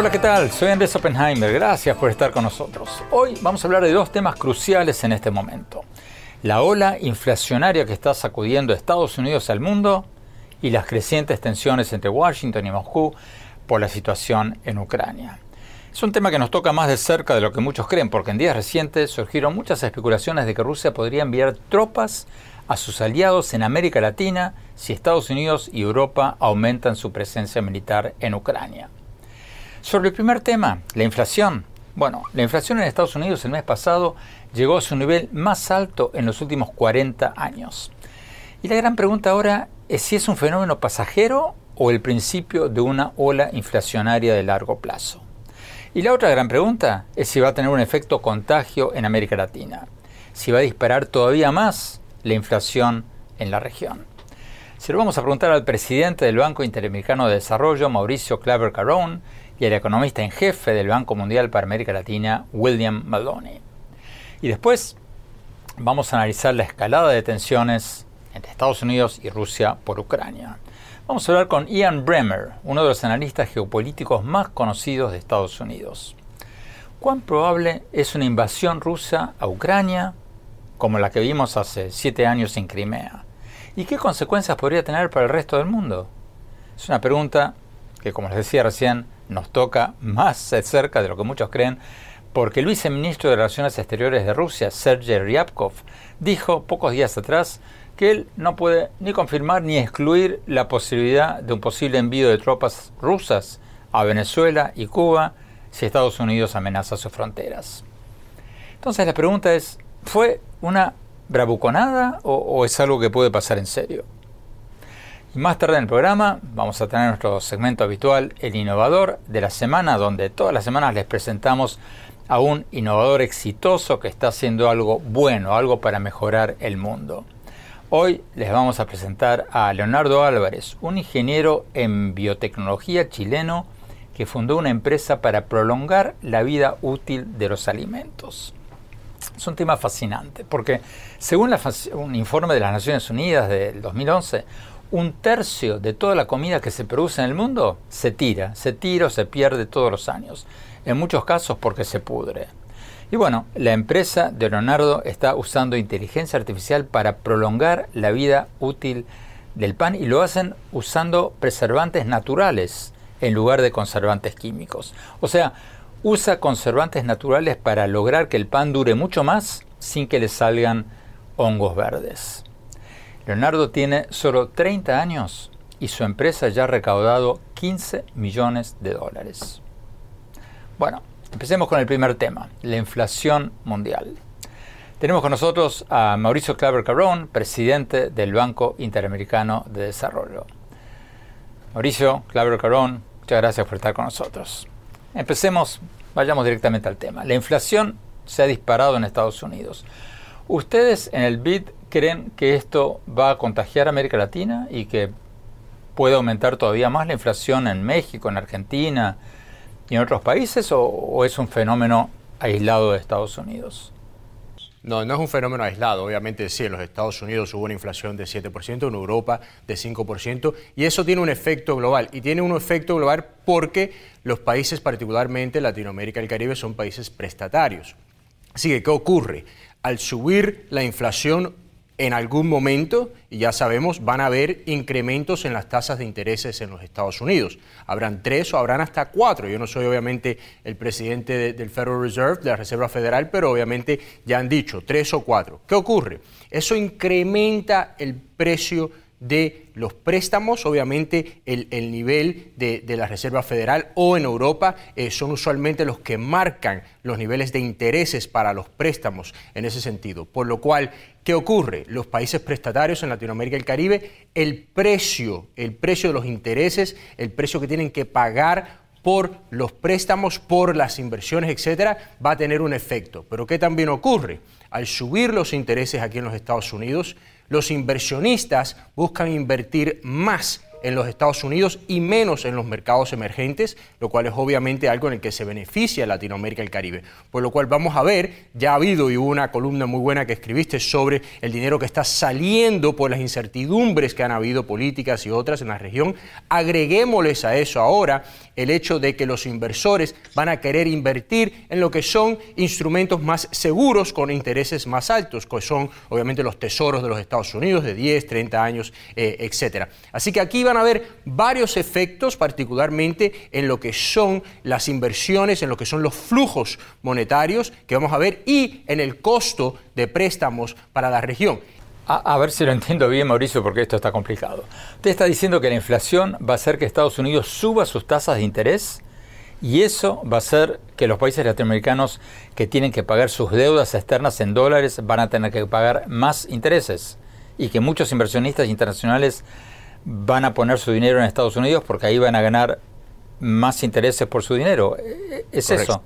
Hola, ¿qué tal? Soy Andrés Oppenheimer. Gracias por estar con nosotros. Hoy vamos a hablar de dos temas cruciales en este momento. La ola inflacionaria que está sacudiendo Estados Unidos al mundo y las crecientes tensiones entre Washington y Moscú por la situación en Ucrania. Es un tema que nos toca más de cerca de lo que muchos creen, porque en días recientes surgieron muchas especulaciones de que Rusia podría enviar tropas a sus aliados en América Latina si Estados Unidos y Europa aumentan su presencia militar en Ucrania. Sobre el primer tema, la inflación. Bueno, la inflación en Estados Unidos el mes pasado llegó a su nivel más alto en los últimos 40 años. Y la gran pregunta ahora es si es un fenómeno pasajero o el principio de una ola inflacionaria de largo plazo. Y la otra gran pregunta es si va a tener un efecto contagio en América Latina, si va a disparar todavía más la inflación en la región. Se lo vamos a preguntar al presidente del Banco Interamericano de Desarrollo, Mauricio Claver Carón, y al economista en jefe del Banco Mundial para América Latina, William Maloney. Y después vamos a analizar la escalada de tensiones entre Estados Unidos y Rusia por Ucrania. Vamos a hablar con Ian Bremer, uno de los analistas geopolíticos más conocidos de Estados Unidos. ¿Cuán probable es una invasión rusa a Ucrania como la que vimos hace siete años en Crimea? ¿Y qué consecuencias podría tener para el resto del mundo? Es una pregunta que, como les decía recién, nos toca más cerca de lo que muchos creen, porque el viceministro de Relaciones Exteriores de Rusia, Sergei Ryabkov, dijo pocos días atrás que él no puede ni confirmar ni excluir la posibilidad de un posible envío de tropas rusas a Venezuela y Cuba si Estados Unidos amenaza sus fronteras. Entonces la pregunta es, ¿fue una bravuconada o, o es algo que puede pasar en serio? Y más tarde en el programa vamos a tener nuestro segmento habitual, El Innovador de la Semana, donde todas las semanas les presentamos a un innovador exitoso que está haciendo algo bueno, algo para mejorar el mundo. Hoy les vamos a presentar a Leonardo Álvarez, un ingeniero en biotecnología chileno que fundó una empresa para prolongar la vida útil de los alimentos. Es un tema fascinante porque según un informe de las Naciones Unidas del 2011, un tercio de toda la comida que se produce en el mundo se tira, se tira o se pierde todos los años, en muchos casos porque se pudre. Y bueno, la empresa de Leonardo está usando inteligencia artificial para prolongar la vida útil del pan y lo hacen usando preservantes naturales en lugar de conservantes químicos. O sea, usa conservantes naturales para lograr que el pan dure mucho más sin que le salgan hongos verdes. Leonardo tiene solo 30 años y su empresa ya ha recaudado 15 millones de dólares. Bueno, empecemos con el primer tema, la inflación mundial. Tenemos con nosotros a Mauricio Claver Carrón, presidente del Banco Interamericano de Desarrollo. Mauricio Claver Carrón, muchas gracias por estar con nosotros. Empecemos, vayamos directamente al tema. La inflación se ha disparado en Estados Unidos. Ustedes en el BID creen que esto va a contagiar a América Latina y que puede aumentar todavía más la inflación en México, en Argentina y en otros países o, es un fenómeno aislado de Estados Unidos? No, no es un fenómeno aislado. Obviamente sí, en los Estados Unidos hubo una inflación de 7%, en Europa de 5%, y eso tiene un efecto global. Y tiene un efecto global porque los países, particularmente Latinoamérica y el Caribe, son países prestatarios. Así que, ¿qué ocurre? Al subir la inflación en algún momento, y ya sabemos, van a haber incrementos en las tasas de intereses en los Estados Unidos. Habrán tres o habrán hasta cuatro. Yo no soy obviamente el presidente del Federal Reserve, de la Reserva Federal, pero obviamente ya han dicho tres o cuatro. ¿Qué ocurre? Eso incrementa el precio de los préstamos, obviamente el, nivel de, la Reserva Federal o en Europa eh, son usualmente los que marcan los niveles de intereses para los préstamos en ese sentido. Por lo cual, ¿qué ocurre? Los países prestatarios en Latinoamérica y el Caribe, el precio, el precio de los intereses, el precio que tienen que pagar por los préstamos, por las inversiones, etcétera, va a tener un efecto. Pero ¿qué también ocurre? Al subir los intereses aquí en los Estados Unidos, los inversionistas buscan invertir más en los Estados Unidos y menos en los mercados emergentes, lo cual es obviamente algo en el que se beneficia Latinoamérica y el Caribe. Por lo cual vamos a ver, ya ha habido y hubo una columna muy buena que escribiste sobre el dinero que está saliendo por las incertidumbres que han habido políticas y otras en la región. Agreguémosles a eso ahora el hecho de que los inversores van a querer invertir en lo que son instrumentos más seguros con intereses más altos, que son obviamente los tesoros de los Estados Unidos de 10, 30 años, eh, etcétera. Así que aquí van a haber varios efectos, particularmente en lo que son las inversiones, en lo que son los flujos monetarios que vamos a ver y en el costo de préstamos para la región. A, ver si lo entiendo bien, Mauricio, porque esto está complicado. Usted está diciendo que la inflación va a hacer que Estados Unidos suba sus tasas de interés y eso va a hacer que los países latinoamericanos que tienen que pagar sus deudas externas en dólares van a tener que pagar más intereses y que muchos inversionistas internacionales van a poner su dinero en Estados Unidos porque ahí van a ganar más intereses por su dinero. ¿Es eso?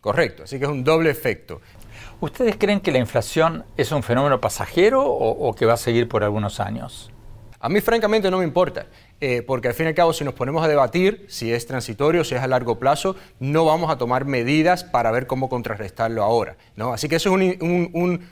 Correcto, así que es un doble efecto. ¿Ustedes creen que la inflación es un fenómeno pasajero o, que va a seguir por algunos años? A mí francamente no me importa, eh, porque al fin y al cabo si nos ponemos a debatir si es transitorio, si es a largo plazo, no vamos a tomar medidas para ver cómo contrarrestarlo ahora. ¿no? Así que eso es un un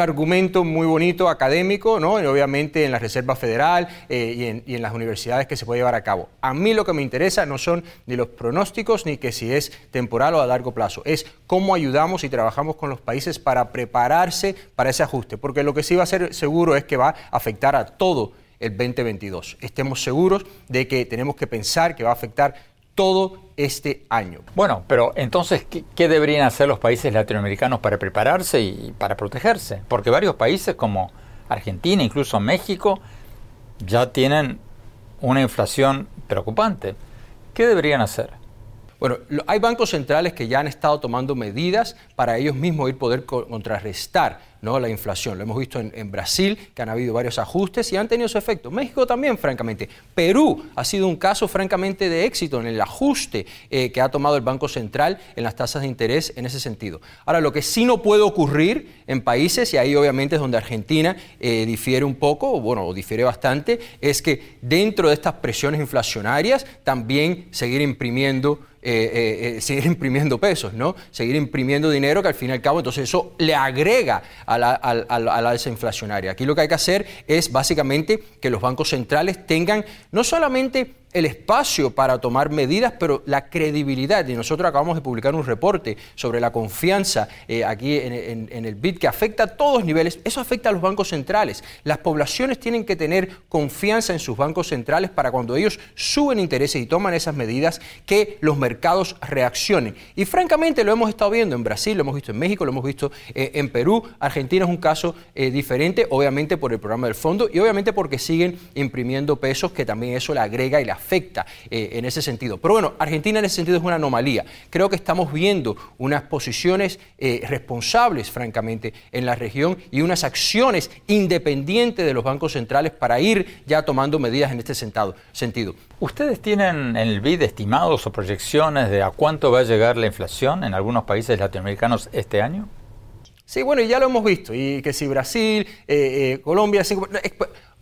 argumento muy bonito académico, ¿no? Y obviamente en la Reserva Federal eh, y, en, las universidades que se puede llevar a cabo. A mí lo que me interesa no son ni los pronósticos ni que si es temporal o a largo plazo, es cómo ayudamos y trabajamos con los países para prepararse para ese ajuste, porque lo que sí va a ser seguro es que va a afectar a todo el 2022. Estemos seguros de que tenemos que pensar que va a afectar todo este año. Bueno, pero entonces, ¿qué, deberían hacer los países latinoamericanos para prepararse y para protegerse? Porque varios países como Argentina, incluso México, ya tienen una inflación preocupante. ¿Qué deberían hacer? Bueno, hay bancos centrales que ya han estado tomando medidas para ellos mismos ir poder contrarrestar ¿no? la inflación. Lo hemos visto en, Brasil, que han habido varios ajustes y han tenido su efecto. México también, francamente. Perú ha sido un caso, francamente, de éxito en el ajuste eh, que ha tomado el Banco Central en las tasas de interés en ese sentido. Ahora, lo que sí no puede ocurrir en países, y ahí obviamente es donde Argentina eh, difiere un poco, o bueno, difiere bastante, es que dentro de estas presiones inflacionarias también seguir imprimiendo eh, seguir imprimiendo pesos, ¿no? Seguir imprimiendo dinero que al fin y al cabo entonces eso le agrega la, alza inflacionaria. Aquí lo que hay que hacer es básicamente que los bancos centrales tengan no solamente el espacio para tomar medidas, pero la credibilidad. Y nosotros acabamos de publicar un reporte sobre la confianza eh, aquí en, el BID que afecta a todos niveles. Eso afecta a los bancos centrales. Las poblaciones tienen que tener confianza en sus bancos centrales para cuando ellos suben intereses y toman esas medidas, que los mercados reaccionen. Y francamente lo hemos estado viendo en Brasil, lo hemos visto en México, lo hemos visto eh, en Perú. Argentina es un caso eh, diferente, obviamente por el programa del fondo y obviamente porque siguen imprimiendo pesos, que también eso le agrega y le afecta eh, en ese sentido. Pero bueno, Argentina en ese sentido es una anomalía. Creo que estamos viendo unas posiciones eh, responsables, francamente, en la región y unas acciones independientes de los bancos centrales para ir ya tomando medidas en este sentido. ¿Ustedes tienen en el BID estimados o proyecciones de a cuánto va a llegar la inflación en algunos países latinoamericanos este año? Sí, bueno, ya lo hemos visto. Y que si Brasil, eh, Colombia,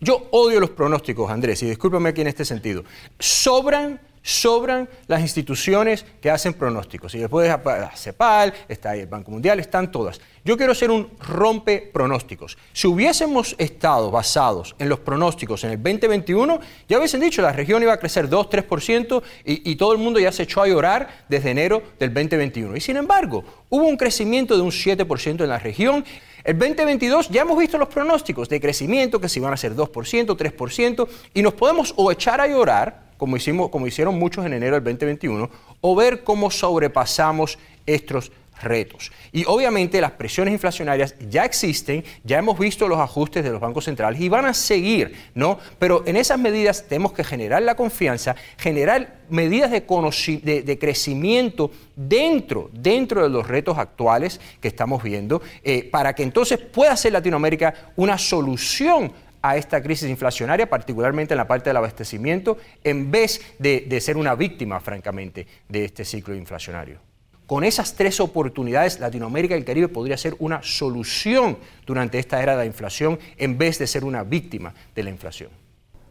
yo odio los pronósticos, Andrés, y discúlpame aquí en este sentido. Sobran, sobran las instituciones que hacen pronósticos. Y después CEPAL, está ahí el Banco Mundial, están todas. Yo quiero ser un rompe pronósticos. Si hubiésemos estado basados en los pronósticos en el 2021, ya hubiesen dicho la región iba a crecer 2, 3% y, y todo el mundo ya se echó a llorar desde enero del 2021. Y sin embargo, hubo un crecimiento de un 7% en la región. El 2022 ya hemos visto los pronósticos de crecimiento, que si van a ser 2%, 3%, y nos podemos o echar a llorar, como, hicimos, como hicieron muchos en enero del 2021, o ver cómo sobrepasamos estos retos. Y obviamente las presiones inflacionarias ya existen, ya hemos visto los ajustes de los bancos centrales y van a seguir, ¿no? Pero en esas medidas tenemos que generar la confianza, generar medidas de, de, crecimiento dentro, dentro de los retos actuales que estamos viendo, eh, para que entonces pueda ser Latinoamérica una solución a esta crisis inflacionaria, particularmente en la parte del abastecimiento, en vez de ser una víctima, francamente, de este ciclo inflacionario. Con esas tres oportunidades, Latinoamérica y el Caribe podría ser una solución durante esta era de la inflación en vez de ser una víctima de la inflación.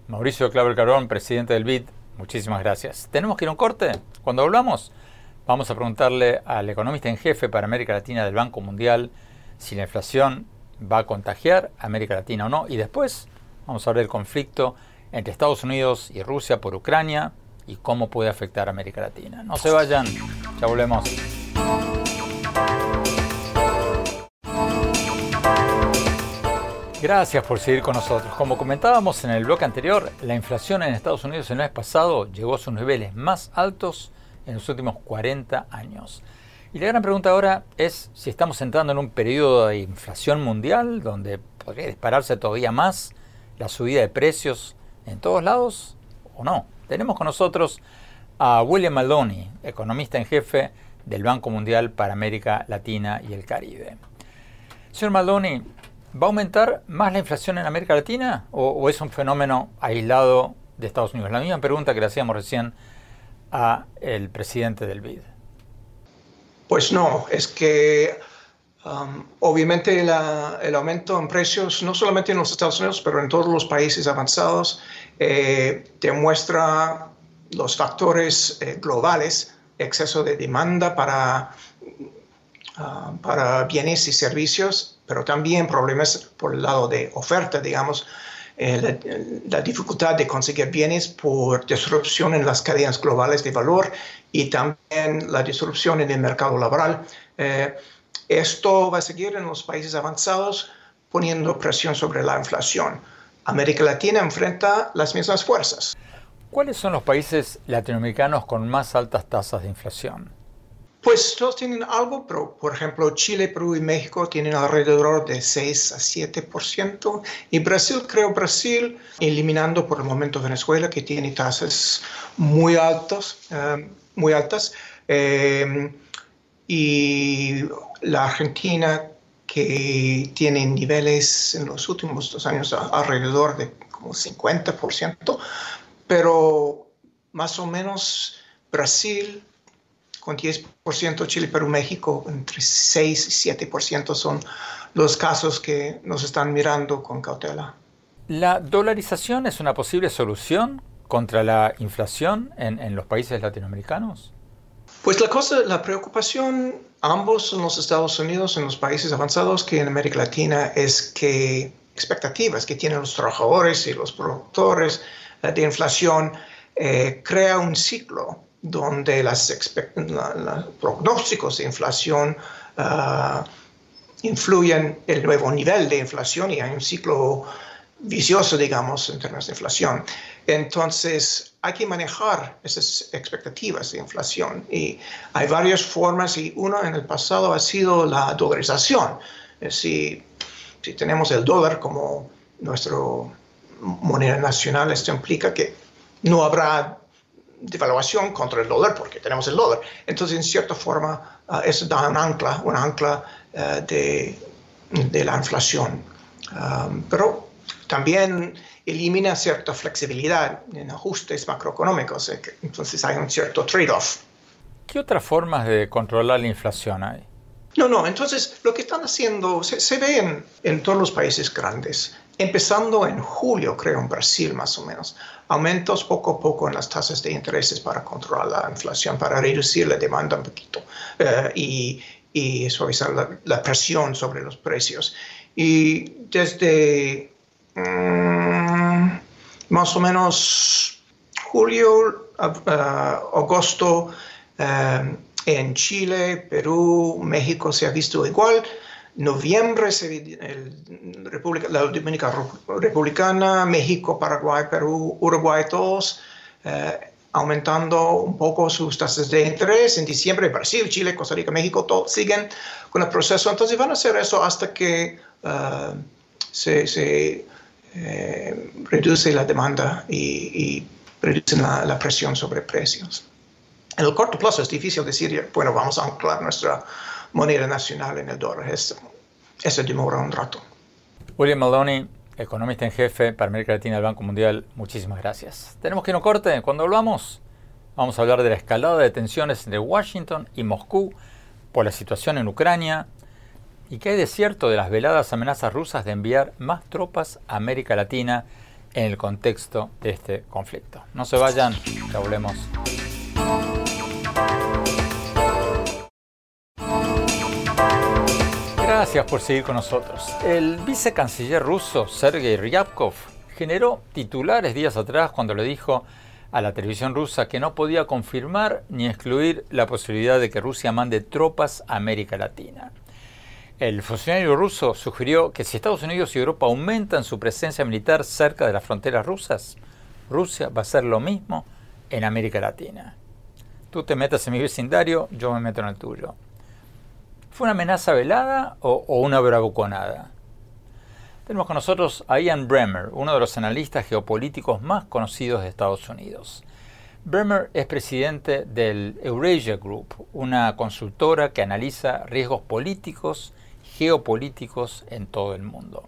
Mauricio Claver Carón, presidente del BID, muchísimas gracias. ¿Tenemos que ir a un corte? Cuando volvamos, vamos a preguntarle al economista en jefe para América Latina del Banco Mundial si la inflación va a contagiar a América Latina o no. Y después vamos a ver el conflicto entre Estados Unidos y Rusia por Ucrania y cómo puede afectar a América Latina. No se vayan, ya volvemos. Gracias por seguir con nosotros. Como comentábamos en el bloque anterior, la inflación en Estados Unidos el mes pasado llegó a sus niveles más altos en los últimos 40 años. Y la gran pregunta ahora es si estamos entrando en un periodo de inflación mundial donde podría dispararse todavía más la subida de precios en todos lados o no. Tenemos con nosotros a William Maldoni, economista en jefe del Banco Mundial para América Latina y el Caribe. Señor Maldoni, ¿va a aumentar más la inflación en América Latina o, es un fenómeno aislado de Estados Unidos? La misma pregunta que le hacíamos recién a el presidente del BID. Pues no, es que um, obviamente el aumento en precios, no solamente en los Estados Unidos, pero en todos los países avanzados, eh, demuestra los factores eh, globales, exceso de demanda para, ah, para bienes y servicios, pero también problemas por el lado de oferta, digamos, eh, la, dificultad de conseguir bienes por disrupción en las cadenas globales de valor y también la disrupción en el mercado laboral. Esto va a seguir en los países avanzados poniendo presión sobre la inflación. América Latina enfrenta las mismas fuerzas. ¿Cuáles son los países latinoamericanos con más altas tasas de inflación? Pues todos tienen algo, pero por ejemplo Chile, Perú y México tienen alrededor de 6 a 7%. Y Brasil, creo Brasil, eliminando por el momento Venezuela, que tiene tasas muy altas, eh, muy altas. Eh, y la Argentina que tienen niveles en los últimos dos años alrededor de como 50%, pero más o menos Brasil con 10%, Chile, Perú, México entre 6 y 7% son los casos que nos están mirando con cautela. ¿La dolarización es una posible solución contra la inflación en, en los países latinoamericanos? Pues la cosa, la preocupación ambos en los Estados Unidos, en los países avanzados, que en América Latina es que expectativas que tienen los trabajadores y los productores eh, de inflación eh, crea un ciclo donde los pronósticos de inflación uh, influyen el nuevo nivel de inflación y hay un ciclo vicioso, digamos, en términos de inflación. Entonces, hay que manejar esas expectativas de inflación y hay varias formas y una en el pasado ha sido la dolarización. Si, si tenemos el dólar como nuestra moneda nacional, esto implica que no habrá devaluación contra el dólar porque tenemos el dólar. Entonces, en cierta forma, uh, eso da un ancla, un ancla uh, de, de, la inflación. Um, pero también elimina cierta flexibilidad en ajustes macroeconómicos, eh, entonces hay un cierto trade-off. ¿Qué otras formas de controlar la inflación hay? No, no, entonces lo que están haciendo se, ve en, todos los países grandes, empezando en julio, creo, en Brasil más o menos, aumentos poco a poco en las tasas de intereses para controlar la inflación, para reducir la demanda un poquito eh, y, suavizar la, la presión sobre los precios. Y desde Mm, más o menos julio, agosto, eh, en Chile, Perú, México se ha visto igual. Noviembre, la Dominicana Republicana, México, Paraguay, Perú, Uruguay, todos eh, aumentando un poco sus tasas de interés. En diciembre, Brasil, Chile, Costa Rica, México, todos siguen con el proceso. Entonces van a hacer eso hasta que eh, se, se eh, reduce la demanda y, reduce la, presión sobre precios. En el corto plazo es difícil decir, bueno, vamos a anclar nuestra moneda nacional en el dólar. Eso, eso demora un rato. William Maloney, economista en jefe para América Latina del Banco Mundial, muchísimas gracias. Tenemos que un corte. Cuando volvamos, vamos a hablar de la escalada de tensiones entre Washington y Moscú por la situación en Ucrania ¿Y qué hay de cierto de las veladas amenazas rusas de enviar más tropas a América Latina en el contexto de este conflicto. No se vayan, ya volvemos. Gracias por seguir con nosotros. El vicecanciller ruso Sergei Ryabkov generó titulares días atrás cuando le dijo a la televisión rusa que no podía confirmar ni excluir la posibilidad de que Rusia mande tropas a América Latina. El funcionario ruso sugirió que si Estados Unidos y Europa aumentan su presencia militar cerca de las fronteras rusas, Rusia va a hacer lo mismo en América Latina. Tú te metes en mi vecindario, yo me meto en el tuyo. ¿Fue una amenaza velada o, o una bravuconada? Tenemos con nosotros a Ian Bremer, uno de los analistas geopolíticos más conocidos de Estados Unidos. Bremer es presidente del Eurasia Group, una consultora que analiza riesgos políticos, geopolíticos en todo el mundo.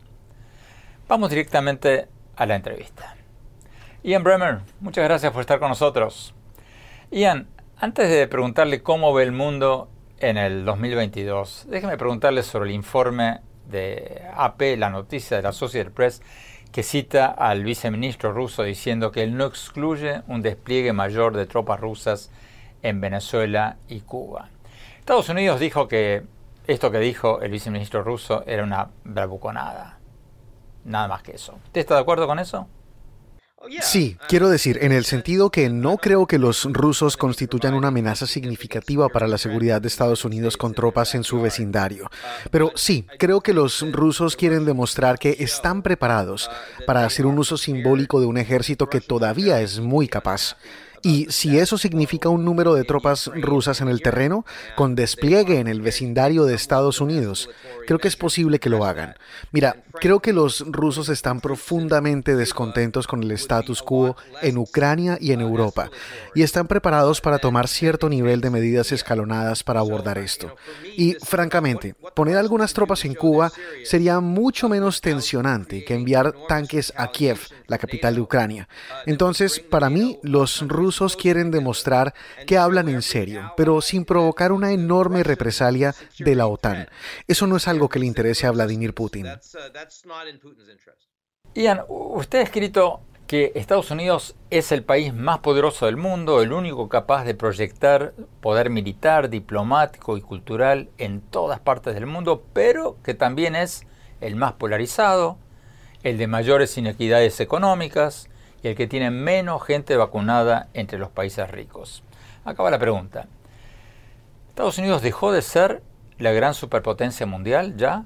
Vamos directamente a la entrevista. Ian Bremer, muchas gracias por estar con nosotros. Ian, antes de preguntarle cómo ve el mundo en el 2022, déjeme preguntarle sobre el informe de AP, la noticia de la Associated Press, que cita al viceministro ruso diciendo que él no excluye un despliegue mayor de tropas rusas en Venezuela y Cuba. Estados Unidos dijo que esto que dijo el viceministro ruso era una bravuconada. Nada más que eso. ¿Usted está de acuerdo con eso? Sí, quiero decir, en el sentido que no creo que los rusos constituyan una amenaza significativa para la seguridad de Estados Unidos con tropas en su vecindario. Pero sí, creo que los rusos quieren demostrar que están preparados para hacer un uso simbólico de un ejército que todavía es muy capaz. Y si eso significa un número de tropas rusas en el terreno, con despliegue en el vecindario de Estados Unidos, creo que es posible que lo hagan. Mira, creo que los rusos están profundamente descontentos con el status quo en Ucrania y en Europa, y están preparados para tomar cierto nivel de medidas escalonadas para abordar esto. Y francamente, poner algunas tropas en Cuba sería mucho menos tensionante que enviar tanques a Kiev, la capital de Ucrania. Entonces, para mí, los rusos quieren demostrar que hablan en serio, pero sin provocar una enorme represalia de la OTAN. Eso no es algo que le interese a Vladimir Putin. Ian, usted ha escrito que Estados Unidos es el país más poderoso del mundo, el único capaz de proyectar poder militar, diplomático y cultural en todas partes del mundo, pero que también es el más polarizado, el de mayores inequidades económicas, y el que tiene menos gente vacunada entre los países ricos. Acaba la pregunta. ¿Estados Unidos dejó de ser la gran superpotencia mundial ya?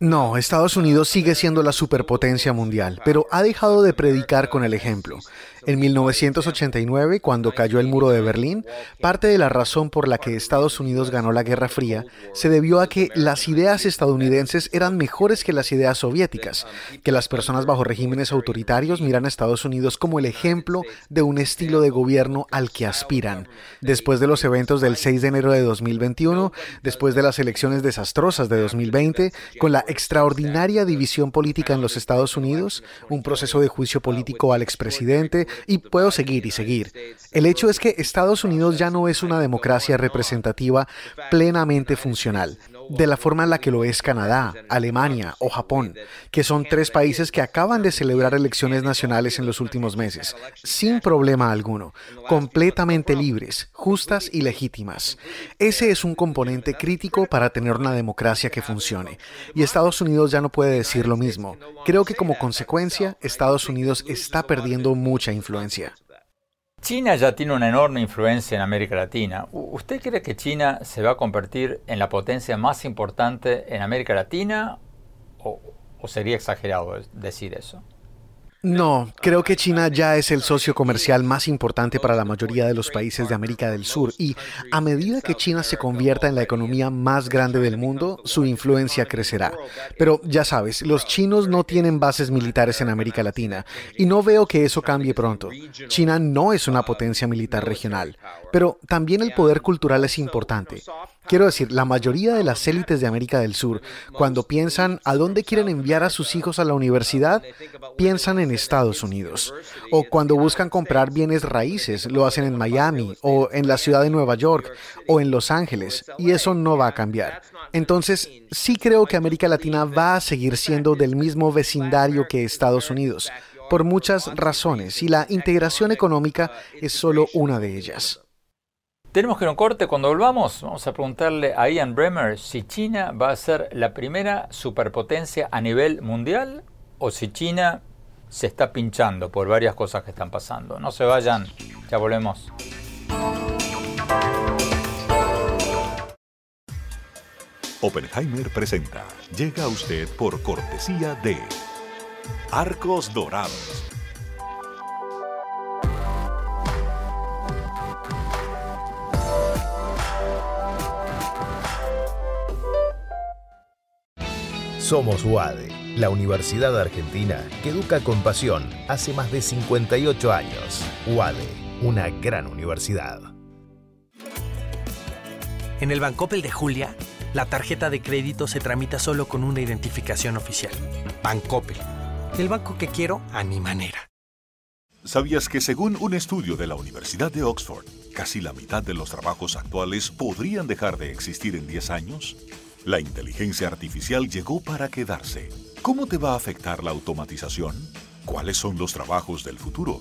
No, Estados Unidos sigue siendo la superpotencia mundial, pero ha dejado de predicar con el ejemplo. En 1989, cuando cayó el muro de Berlín, parte de la razón por la que Estados Unidos ganó la Guerra Fría se debió a que las ideas estadounidenses eran mejores que las ideas soviéticas, que las personas bajo regímenes autoritarios miran a Estados Unidos como el ejemplo de un estilo de gobierno al que aspiran. Después de los eventos del 6 de enero de 2021, después de las elecciones desastrosas de 2020, con la extraordinaria división política en los Estados Unidos, un proceso de juicio político al expresidente, y puedo seguir y seguir. El hecho es que Estados Unidos ya no es una democracia representativa plenamente funcional, de la forma en la que lo es Canadá, Alemania o Japón, que son tres países que acaban de celebrar elecciones nacionales en los últimos meses, sin problema alguno, completamente libres, justas y legítimas. Ese es un componente crítico para tener una democracia que funcione. Y Estados Unidos ya no puede decir lo mismo. Creo que como consecuencia, Estados Unidos está perdiendo mucha influencia. China ya tiene una enorme influencia en América Latina. ¿Usted cree que China se va a convertir en la potencia más importante en América Latina o, sería exagerado decir eso? No, creo que China ya es el socio comercial más importante para la mayoría de los países de América del Sur y a medida que China se convierta en la economía más grande del mundo, su influencia crecerá. Pero ya sabes, los chinos no tienen bases militares en América Latina y no veo que eso cambie pronto. China no es una potencia militar regional, pero también el poder cultural es importante. Quiero decir, la mayoría de las élites de América del Sur, cuando piensan a dónde quieren enviar a sus hijos a la universidad, piensan en Estados Unidos. O cuando buscan comprar bienes raíces, lo hacen en Miami o en la ciudad de Nueva York o en Los Ángeles. Y eso no va a cambiar. Entonces, sí creo que América Latina va a seguir siendo del mismo vecindario que Estados Unidos por muchas razones y la integración económica es solo una de ellas. Tenemos que ir un corte. Cuando volvamos, vamos a preguntarle a Ian Bremer si China va a ser la primera superpotencia a nivel mundial o si China se está pinchando por varias cosas que están pasando. No se vayan, ya volvemos. Oppenheimer presenta. Llega a usted por cortesía de Arcos Dorados. Somos UADE, la Universidad Argentina que educa con pasión hace más de 58 años. UADE, una gran universidad. En el Bancopel de Julia, la tarjeta de crédito se tramita solo con una identificación oficial. Bancoppel. El banco que quiero a mi manera. ¿Sabías que según un estudio de la Universidad de Oxford, casi la mitad de los trabajos actuales podrían dejar de existir en 10 años? La inteligencia artificial llegó para quedarse. ¿Cómo te va a afectar la automatización? ¿Cuáles son los trabajos del futuro?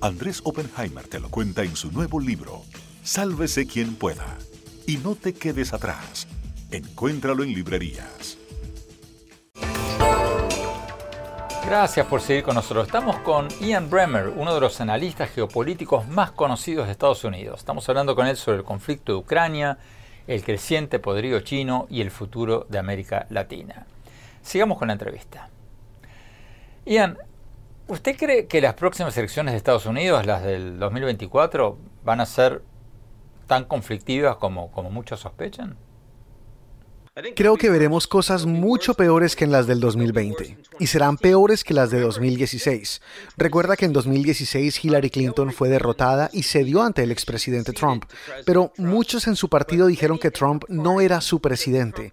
Andrés Oppenheimer te lo cuenta en su nuevo libro, Sálvese quien pueda. Y no te quedes atrás. Encuéntralo en librerías. Gracias por seguir con nosotros. Estamos con Ian Bremer, uno de los analistas geopolíticos más conocidos de Estados Unidos. Estamos hablando con él sobre el conflicto de Ucrania, el creciente poderío chino y el futuro de América Latina. Sigamos con la entrevista. Ian, ¿usted cree que las próximas elecciones de Estados Unidos, las del 2024, van a ser tan conflictivas como, como muchos sospechan? Creo que veremos cosas mucho peores que en las del 2020 y serán peores que las de 2016. Recuerda que en 2016 Hillary Clinton fue derrotada y cedió ante el expresidente Trump, pero muchos en su partido dijeron que Trump no era su presidente.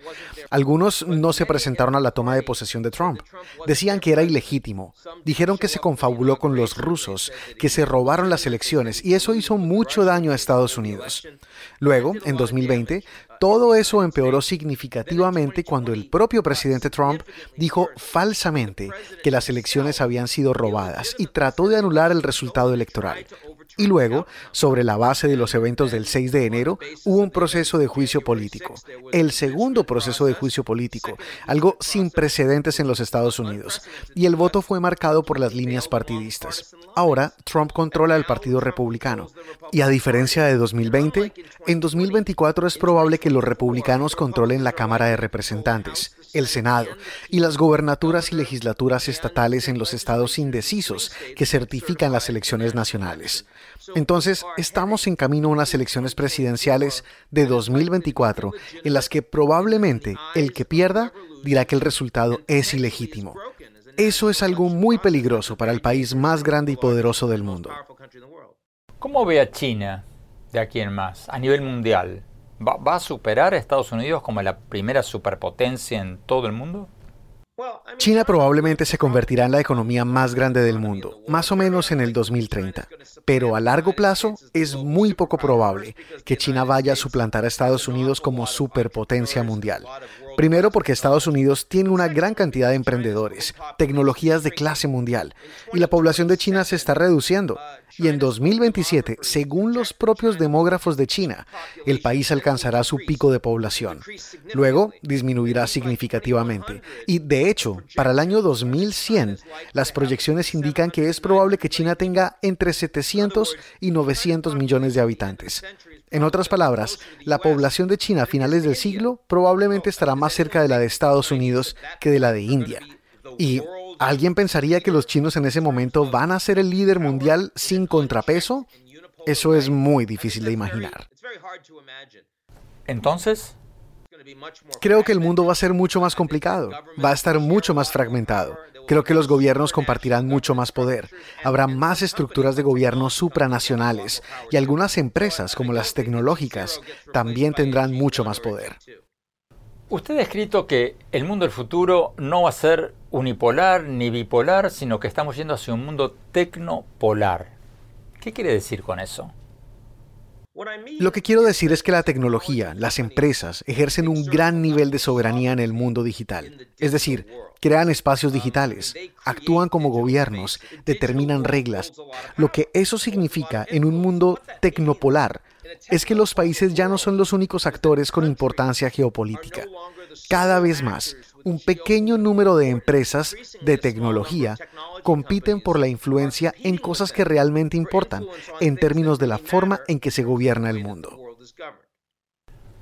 Algunos no se presentaron a la toma de posesión de Trump. Decían que era ilegítimo. Dijeron que se confabuló con los rusos, que se robaron las elecciones y eso hizo mucho daño a Estados Unidos. Luego, en 2020, todo eso empeoró significativamente cuando el propio presidente Trump dijo falsamente que las elecciones habían sido robadas y trató de anular el resultado electoral. Y luego, sobre la base de los eventos del 6 de enero, hubo un proceso de juicio político, el segundo proceso de juicio político, algo sin precedentes en los Estados Unidos, y el voto fue marcado por las líneas partidistas. Ahora, Trump controla el Partido Republicano, y a diferencia de 2020, en 2024 es probable que los republicanos controlen la Cámara de Representantes, el Senado y las gobernaturas y legislaturas estatales en los estados indecisos que certifican las elecciones nacionales. Entonces, estamos en camino a unas elecciones presidenciales de 2024 en las que probablemente el que pierda dirá que el resultado es ilegítimo. Eso es algo muy peligroso para el país más grande y poderoso del mundo. ¿Cómo ve a China de aquí en más, a nivel mundial? ¿Va, a superar a Estados Unidos como la primera superpotencia en todo el mundo? China probablemente se convertirá en la economía más grande del mundo, más o menos en el 2030. Pero a largo plazo es muy poco probable que China vaya a suplantar a Estados Unidos como superpotencia mundial. Primero porque Estados Unidos tiene una gran cantidad de emprendedores, tecnologías de clase mundial, y la población de China se está reduciendo. Y en 2027, según los propios demógrafos de China, el país alcanzará su pico de población. Luego disminuirá significativamente. Y de hecho, para el año 2100, las proyecciones indican que es probable que China tenga entre 700 y 900 millones de habitantes. En otras palabras, la población de China a finales del siglo probablemente estará más cerca de la de Estados Unidos que de la de India. Y ¿Alguien pensaría que los chinos en ese momento van a ser el líder mundial sin contrapeso? Eso es muy difícil de imaginar. Entonces, Creo que el mundo va a ser mucho más complicado, va a estar mucho más fragmentado. Creo que los gobiernos compartirán mucho más poder. Habrá más estructuras de gobierno supranacionales y algunas empresas, como las tecnológicas, también tendrán mucho más poder. Usted ha escrito que el mundo del futuro no va a ser unipolar ni bipolar, sino que estamos yendo hacia un mundo tecnopolar. ¿Qué quiere decir con eso? Lo que quiero decir es que la tecnología, las empresas, ejercen un gran nivel de soberanía en el mundo digital. Es decir, crean espacios digitales, actúan como gobiernos, determinan reglas. Lo que eso significa en un mundo tecnopolar es que los países ya no son los únicos actores con importancia geopolítica. Cada vez más, un pequeño número de empresas de tecnología compiten por la influencia en cosas que realmente importan, en términos de la forma en que se gobierna el mundo.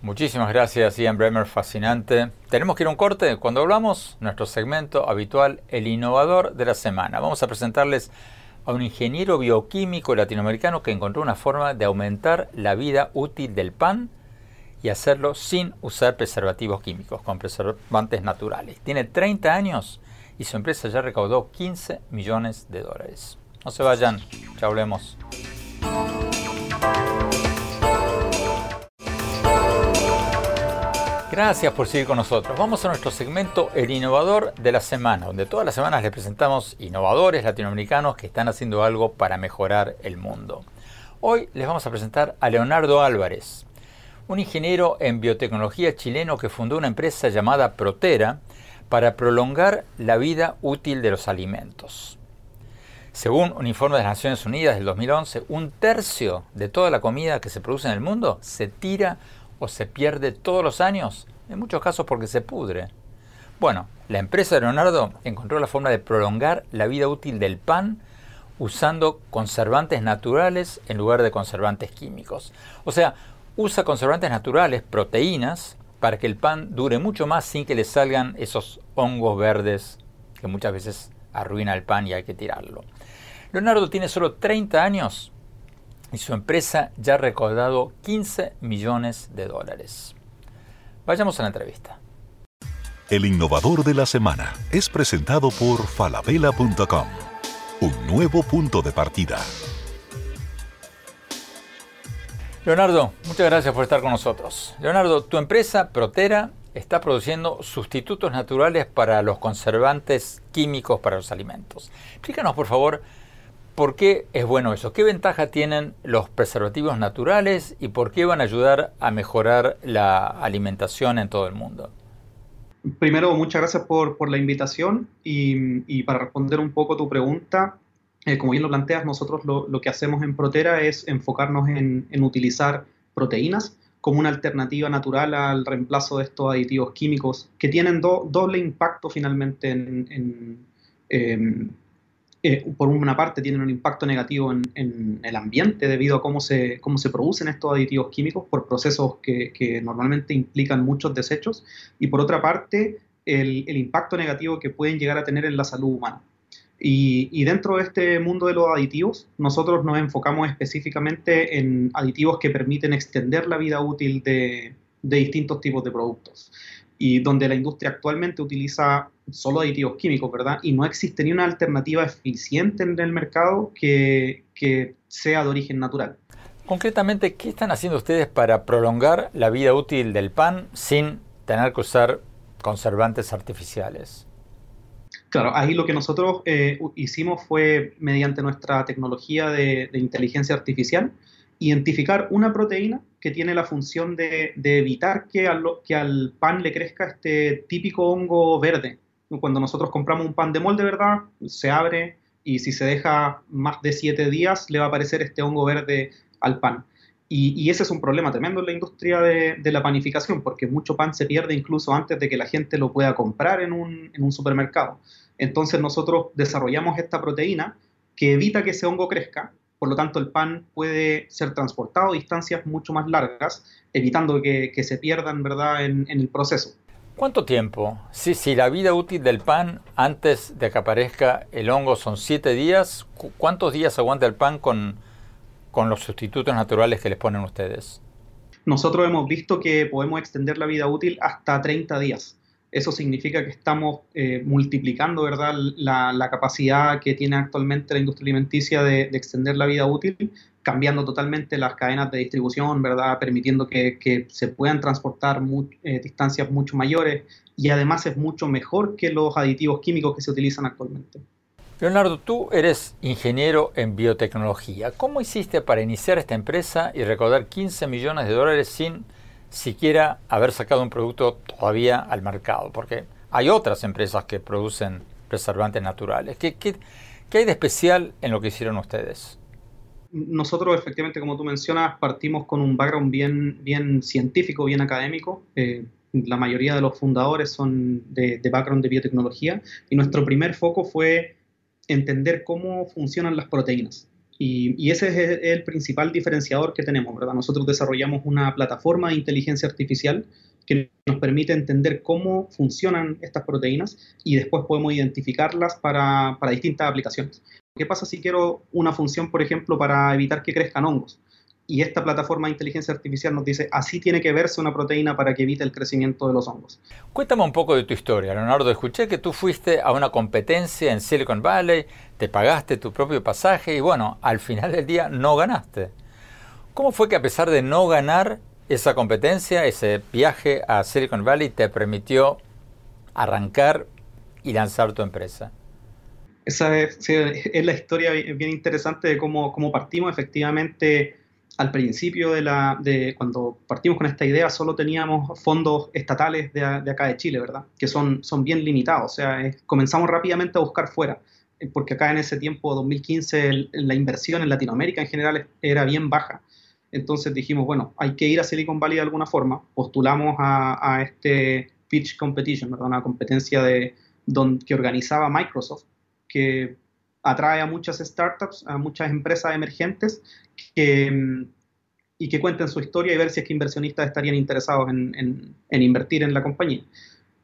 Muchísimas gracias, Ian Bremer, fascinante. Tenemos que ir a un corte. Cuando hablamos, nuestro segmento habitual, el innovador de la semana. Vamos a presentarles a un ingeniero bioquímico latinoamericano que encontró una forma de aumentar la vida útil del pan y hacerlo sin usar preservativos químicos, con preservantes naturales. Tiene 30 años y su empresa ya recaudó 15 millones de dólares. No se vayan, ya hablemos. Gracias por seguir con nosotros. Vamos a nuestro segmento El Innovador de la Semana, donde todas las semanas les presentamos innovadores latinoamericanos que están haciendo algo para mejorar el mundo. Hoy les vamos a presentar a Leonardo Álvarez, un ingeniero en biotecnología chileno que fundó una empresa llamada Protera para prolongar la vida útil de los alimentos. Según un informe de las Naciones Unidas del 2011, un tercio de toda la comida que se produce en el mundo se tira o se pierde todos los años, en muchos casos porque se pudre. Bueno, la empresa de Leonardo encontró la forma de prolongar la vida útil del pan usando conservantes naturales en lugar de conservantes químicos. O sea, usa conservantes naturales, proteínas, para que el pan dure mucho más sin que le salgan esos hongos verdes que muchas veces arruina el pan y hay que tirarlo. Leonardo tiene solo 30 años y su empresa ya ha recaudado 15 millones de dólares. Vayamos a la entrevista. El innovador de la semana es presentado por falabella.com, un nuevo punto de partida. Leonardo, muchas gracias por estar con nosotros. Leonardo, tu empresa Protera está produciendo sustitutos naturales para los conservantes químicos para los alimentos. Explícanos, por favor, ¿Por qué es bueno eso? ¿Qué ventaja tienen los preservativos naturales y por qué van a ayudar a mejorar la alimentación en todo el mundo? Primero, muchas gracias por, la invitación y, para responder un poco tu pregunta, eh, como bien lo planteas, nosotros lo, que hacemos en Protera es enfocarnos en, utilizar proteínas como una alternativa natural al reemplazo de estos aditivos químicos que tienen doble impacto finalmente en, eh, por una parte tienen un impacto negativo en, el ambiente debido a cómo se, cómo se producen estos aditivos químicos por procesos que, normalmente implican muchos desechos, y por otra parte el, impacto negativo que pueden llegar a tener en la salud humana. Y, dentro de este mundo de los aditivos, nosotros nos enfocamos específicamente en aditivos que permiten extender la vida útil de, de distintos tipos de productos y donde la industria actualmente utiliza solo aditivos químicos, ¿verdad? Y no existe ni una alternativa eficiente en el mercado que, que sea de origen natural. Concretamente, ¿qué están haciendo ustedes para prolongar la vida útil del pan sin tener que usar conservantes artificiales? Claro, ahí lo que nosotros eh, hicimos fue, mediante nuestra tecnología de, de inteligencia artificial, identificar una proteína que tiene la función de, evitar que al, pan le crezca este típico hongo verde. Cuando nosotros compramos un pan de molde, ¿verdad? Se abre y si se deja más de siete días le va a aparecer este hongo verde al pan. Y, ese es un problema tremendo en la industria de, la panificación, porque mucho pan se pierde incluso antes de que la gente lo pueda comprar en un, en un supermercado. Entonces nosotros desarrollamos esta proteína que evita que ese hongo crezca por lo tanto el pan puede ser transportado a distancias mucho más largas, evitando que, se pierdan ¿verdad? En, el proceso. ¿Cuánto tiempo? Si, la vida útil del pan antes de que aparezca el hongo son siete días, ¿cuántos días aguanta el pan con, con los sustitutos naturales que les ponen ustedes? Nosotros hemos visto que podemos extender la vida útil hasta 30 días. Eso significa que estamos eh, multiplicando ¿verdad? La, capacidad que tiene actualmente la industria alimenticia de, extender la vida útil, cambiando totalmente las cadenas de distribución, ¿verdad? permitiendo que, se puedan transportar eh, distancias mucho mayores y además es mucho mejor que los aditivos químicos que se utilizan actualmente. Leonardo, tú eres ingeniero en biotecnología. ¿Cómo hiciste para iniciar esta empresa y recaudar 15 millones de dólares sin siquiera haber sacado un producto todavía al mercado? Porque hay otras empresas que producen preservantes naturales. ¿Qué, hay de especial en lo que hicieron ustedes? Nosotros, efectivamente, como tú mencionas, partimos con un background bien, bien científico, bien académico. Eh, la mayoría de los fundadores son de, de background de biotecnología y nuestro primer foco fue entender cómo funcionan las proteínas. Y, ese es el, principal diferenciador que tenemos. Nosotros desarrollamos una plataforma de inteligencia artificial que nos permite entender cómo funcionan estas proteínas y después podemos identificarlas para, para distintas aplicaciones. ¿Qué pasa si quiero una función, por ejemplo, para evitar que crezcan hongos? Y esta plataforma de inteligencia artificial nos dice, así tiene que verse una proteína para que evite el crecimiento de los hongos. Cuéntame un poco de tu historia, Leonardo. Escuché que tú fuiste a una competencia en Silicon Valley, te pagaste tu propio pasaje y bueno, al final del día no ganaste. ¿Cómo fue que a pesar de no ganar esa competencia, ese viaje a Silicon Valley te permitió arrancar y lanzar tu empresa? Esa es, la historia bien interesante de cómo, cómo partimos. Efectivamente, al principio de, la, cuando partimos con esta idea solo teníamos fondos estatales de, acá de Chile, ¿verdad? Que son, son bien limitados, o sea, comenzamos rápidamente a buscar fuera, eh, porque acá en ese tiempo, 2015, la inversión en Latinoamérica en general era bien baja. Entonces dijimos, bueno, hay que ir a Silicon Valley de alguna forma, postulamos a, este Pitch Competition. Una competencia de, don, que organizaba Microsoft, que atrae a muchas startups, a muchas empresas emergentes y que cuenten su historia y ver si es que inversionistas estarían interesados en, invertir en la compañía.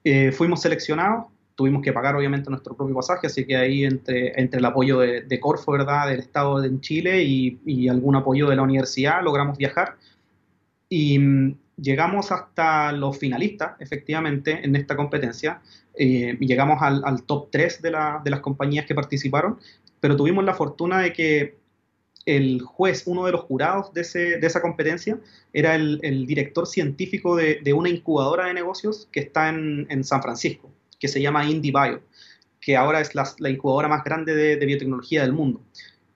Eh, fuimos seleccionados, tuvimos que pagar obviamente nuestro propio pasaje, así que ahí entre, entre el apoyo de, Corfo, ¿verdad?, del Estado de Chile y, algún apoyo de la universidad, logramos viajar y mm, llegamos hasta los finalistas, efectivamente, en esta competencia. Eh, llegamos al, top 3 de, de las compañías que participaron, pero tuvimos la fortuna de que el juez, uno de los jurados de, esa competencia, era el, director científico de, una incubadora de negocios que está en, San Francisco, que se llama IndieBio, que ahora es la, incubadora más grande de, biotecnología del mundo.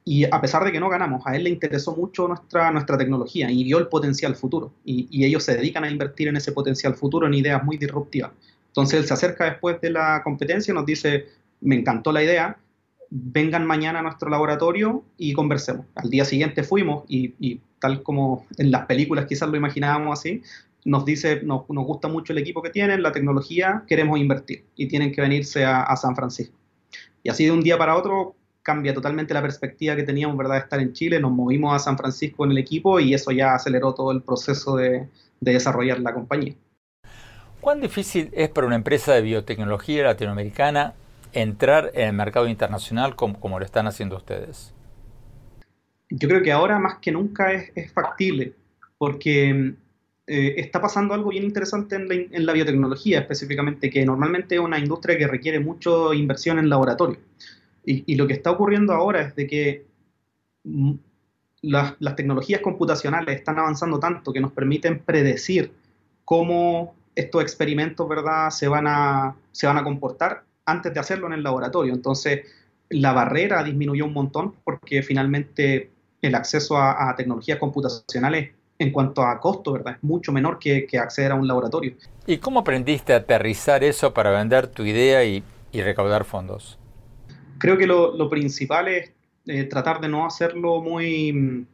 Y a pesar de que no ganamos, a él le interesó mucho nuestra, tecnología y vio el potencial futuro. Y, y ellos se dedican a invertir en ese potencial futuro en ideas muy disruptivas. Entonces él se acerca después de la competencia y nos dice, me encantó la idea, vengan mañana a nuestro laboratorio y conversemos. Al día siguiente fuimos y, tal como en las películas quizás lo imaginábamos así, nos dice, nos, gusta mucho el equipo que tienen, la tecnología, queremos invertir y tienen que venirse a, San Francisco. Y así de un día para otro cambia totalmente la perspectiva que teníamos, ¿verdad?, de estar en Chile, nos movimos a San Francisco en el equipo y eso ya aceleró todo el proceso de, de desarrollar la compañía. ¿Cuán difícil es para una empresa de biotecnología latinoamericana entrar en el mercado internacional como, lo están haciendo ustedes? Yo creo que ahora más que nunca es, factible, porque eh, está pasando algo bien interesante en la, biotecnología específicamente, que normalmente es una industria que requiere mucha inversión en laboratorio. Y, lo que está ocurriendo ahora es de que mm, las, las, tecnologías computacionales están avanzando tanto que nos permiten predecir cómo estos experimentos ¿verdad? Se, van a, se van a comportar antes de hacerlo en el laboratorio. Entonces, la barrera disminuyó un montón porque finalmente el acceso a, tecnologías computacionales en cuanto a costo, ¿verdad? Es mucho menor que, acceder a un laboratorio. ¿Y cómo aprendiste a aterrizar eso para vender tu idea y, recaudar fondos? Creo que lo, principal es eh, tratar de no hacerlo muy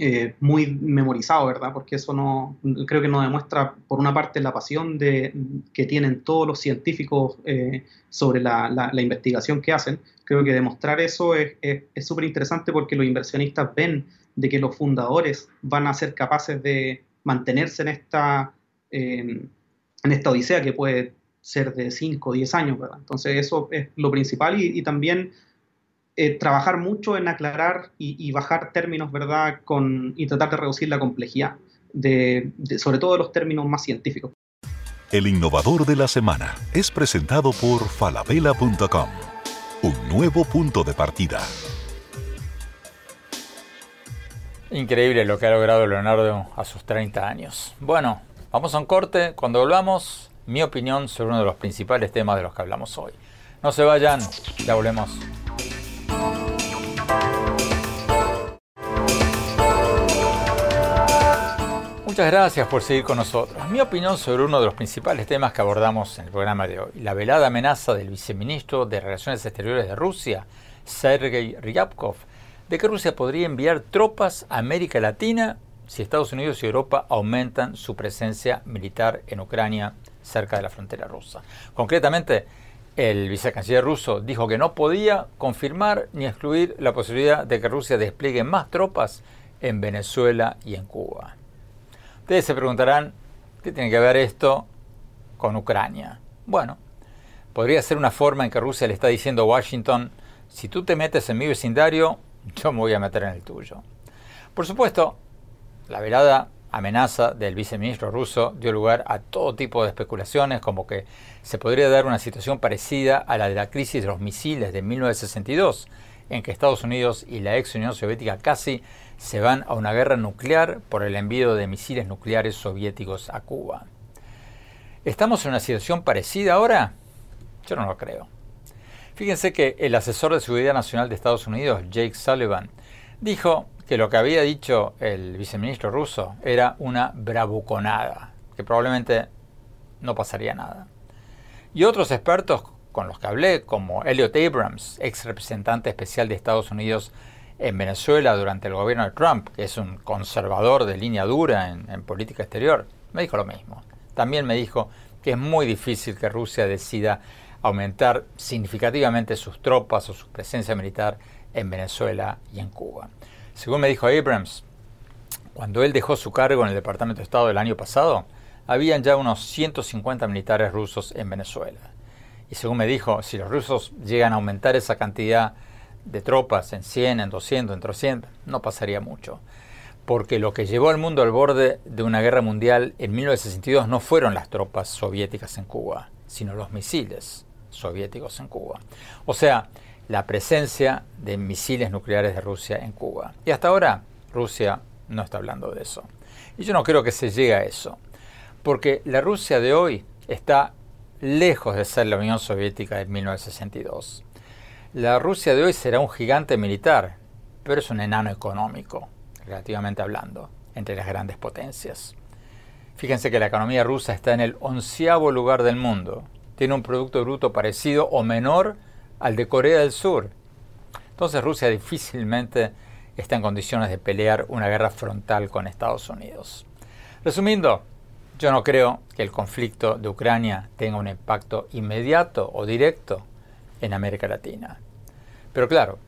eh, muy memorizado, ¿verdad? Porque eso no, creo que nos demuestra, por una parte, la pasión de, que tienen todos los científicos eh, sobre la, investigación que hacen. Creo que demostrar eso es súper interesante porque los inversionistas ven de que los fundadores van a ser capaces de mantenerse en esta, en esta odisea que puede ser de 5 o 10 años, ¿verdad? Entonces eso es lo principal y, y también eh, trabajar mucho en aclarar y, bajar términos, ¿verdad? Con, y tratar de reducir la complejidad, de, sobre todo de los términos más científicos. El innovador de la semana es presentado por falabella.com, un nuevo punto de partida. Increíble lo que ha logrado Leonardo a sus 30 años. Bueno, vamos a un corte. Cuando volvamos, mi opinión sobre uno de los principales temas de los que hablamos hoy. No se vayan, ya volvemos. Muchas gracias por seguir con nosotros. Mi opinión sobre uno de los principales temas que abordamos en el programa de hoy, la velada amenaza del viceministro de Relaciones Exteriores de Rusia, Sergei Ryabkov, de que Rusia podría enviar tropas a América Latina si Estados Unidos y Europa aumentan su presencia militar en Ucrania cerca de la frontera rusa. Concretamente, el vicecanciller ruso dijo que no podía confirmar ni excluir la posibilidad de que Rusia despliegue más tropas en Venezuela y en Cuba. Ustedes se preguntarán, ¿qué tiene que ver esto con Ucrania? Bueno, podría ser una forma en que Rusia le está diciendo a Washington, si tú te metes en mi vecindario, yo me voy a meter en el tuyo. Por supuesto, la velada amenaza del viceministro ruso dio lugar a todo tipo de especulaciones, como que se podría dar una situación parecida a la de la crisis de los misiles de 1962, en que Estados Unidos y la ex Unión Soviética casi se van a una guerra nuclear por el envío de misiles nucleares soviéticos a Cuba. ¿Estamos en una situación parecida ahora? Yo no lo creo. Fíjense que el asesor de Seguridad Nacional de Estados Unidos, Jake Sullivan, dijo que lo que había dicho el viceministro ruso era una bravuconada, que probablemente no pasaría nada. Y otros expertos con los que hablé, como Elliot Abrams, ex representante especial de Estados Unidos en Venezuela durante el gobierno de Trump, que es un conservador de línea dura en, política exterior, me dijo lo mismo. También me dijo que es muy difícil que Rusia decida aumentar significativamente sus tropas o su presencia militar en Venezuela y en Cuba. Según me dijo Abrams, cuando él dejó su cargo en el Departamento de Estado el año pasado, habían ya unos 150 militares rusos en Venezuela. Y según me dijo, si los rusos llegan a aumentar esa cantidad de tropas en 100, en 200, en 300, no pasaría mucho. Porque lo que llevó al mundo al borde de una guerra mundial en 1962 no fueron las tropas soviéticas en Cuba, sino los misiles soviéticos en Cuba. O sea, la presencia de misiles nucleares de Rusia en Cuba. Y hasta ahora Rusia no está hablando de eso. Y yo no creo que se llegue a eso. Porque la Rusia de hoy está lejos de ser la Unión Soviética de 1962. La Rusia de hoy será un gigante militar, pero es un enano económico, relativamente hablando, entre las grandes potencias. Fíjense que la economía rusa está en el onceavo lugar del mundo. Tiene un Producto Bruto parecido o menor al de Corea del Sur. Entonces Rusia difícilmente está en condiciones de pelear una guerra frontal con Estados Unidos. Resumiendo, yo no creo que el conflicto de Ucrania tenga un impacto inmediato o directo en América Latina. Pero claro,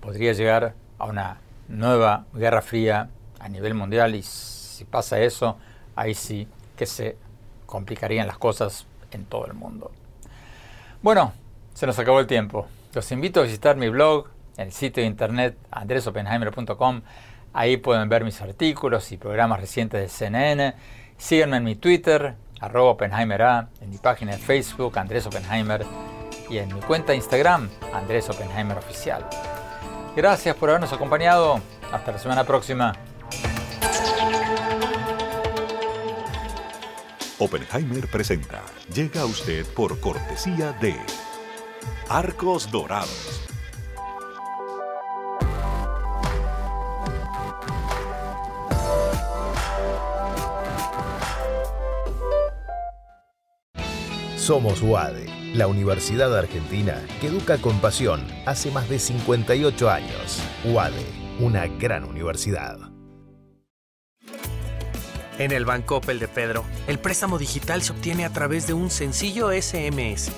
podría llegar a una nueva guerra fría a nivel mundial y si pasa eso, ahí sí que se complicarían las cosas en todo el mundo. Bueno, se nos acabó el tiempo. Los invito a visitar mi blog, el sitio de internet andresopenheimer.com. Ahí pueden ver mis artículos y programas recientes de CNN. Síganme en mi Twitter, arroba A, en mi página de Facebook, Andrés Oppenheimer y en mi cuenta de Instagram, Andrés Oppenheimer Oficial. Gracias por habernos acompañado. Hasta la semana próxima. Oppenheimer presenta. Llega a usted por cortesía de Arcos Dorados. Somos UADE la Universidad Argentina que educa con pasión hace más de 58 años. UADE, una gran universidad. En el Banco Opel de Pedro, el préstamo digital se obtiene a través de un sencillo SMS.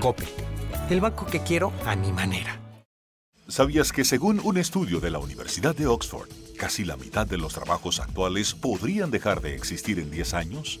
Opel, el banco que quiero a mi manera. ¿Sabías que según un estudio de la Universidad de Oxford, casi la mitad de los trabajos actuales podrían dejar de existir en 10 años?